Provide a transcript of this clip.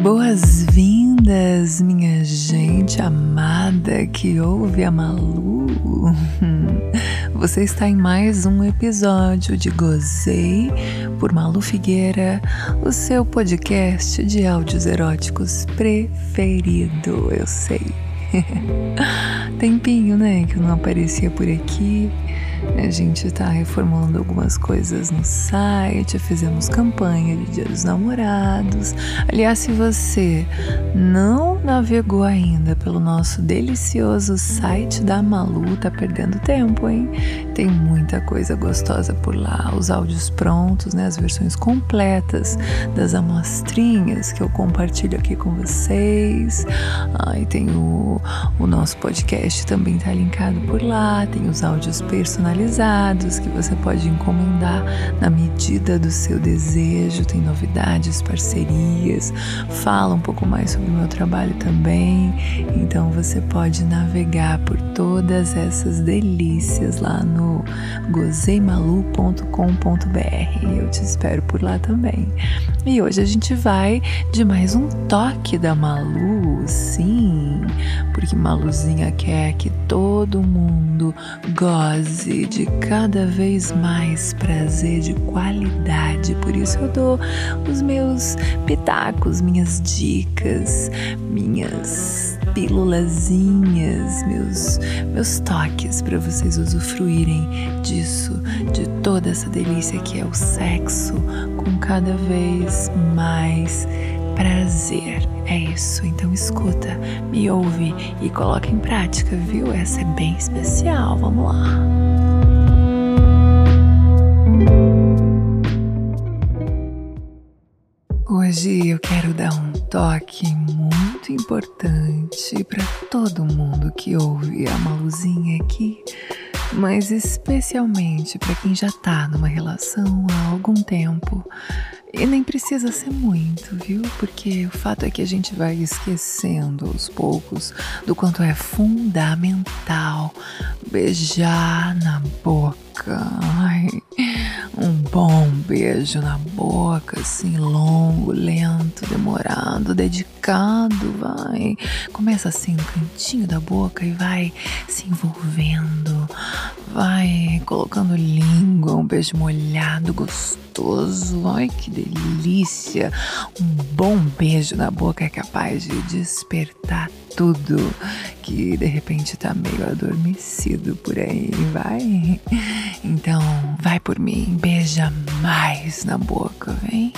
Boas-vindas, minha gente amada que ouve a Malu. Você está em mais um episódio de Gozei por Malu Figueira, o seu podcast de áudios eróticos preferido, eu sei. Tempinho, né, que eu não aparecia por aqui. A gente está reformulando algumas coisas no site, fizemos campanha de Dia dos Namorados. Aliás, se você não navegou ainda pelo nosso delicioso site da Malu, tá perdendo tempo, hein? Tem muita coisa gostosa por lá, os áudios prontos, né, as versões completas das amostrinhas que eu compartilho aqui com vocês. Ah, e tem o, o nosso podcast também tá linkado por lá, tem os áudios personalizados que você pode encomendar na medida do seu desejo. Tem novidades, parcerias, fala um pouco mais sobre o meu trabalho também. Então você pode navegar por todas essas delícias lá no gozeimalu.com.br. Eu te espero por lá também. E hoje a gente vai de mais um toque da Malu, sim, porque Maluzinha quer que todo mundo goze de cada vez mais prazer de qualidade. Por isso eu dou os meus pitacos, minhas dicas, minhas pílulazinhas, meus meus toques para vocês usufruírem disso, de toda essa delícia que é o sexo com cada vez mais prazer. É isso, então escuta, me ouve e coloca em prática, viu? Essa é bem especial. Vamos lá. Hoje eu quero dar um toque muito importante para todo mundo que ouve a Maluzinha aqui, mas especialmente para quem já tá numa relação há algum tempo. E nem precisa ser muito, viu? Porque o fato é que a gente vai esquecendo aos poucos do quanto é fundamental beijar na boca. Ai, um bom beijo na boca, assim, longo, lento, demorado, dedicado, vai. Começa assim no cantinho da boca e vai se envolvendo, vai colocando língua, um beijo molhado, gostoso. Ai, que delícia! Um bom beijo na boca é capaz de despertar tudo que de repente tá meio adormecido por aí, vai? Então, vai por mim, beija mais na boca, vem?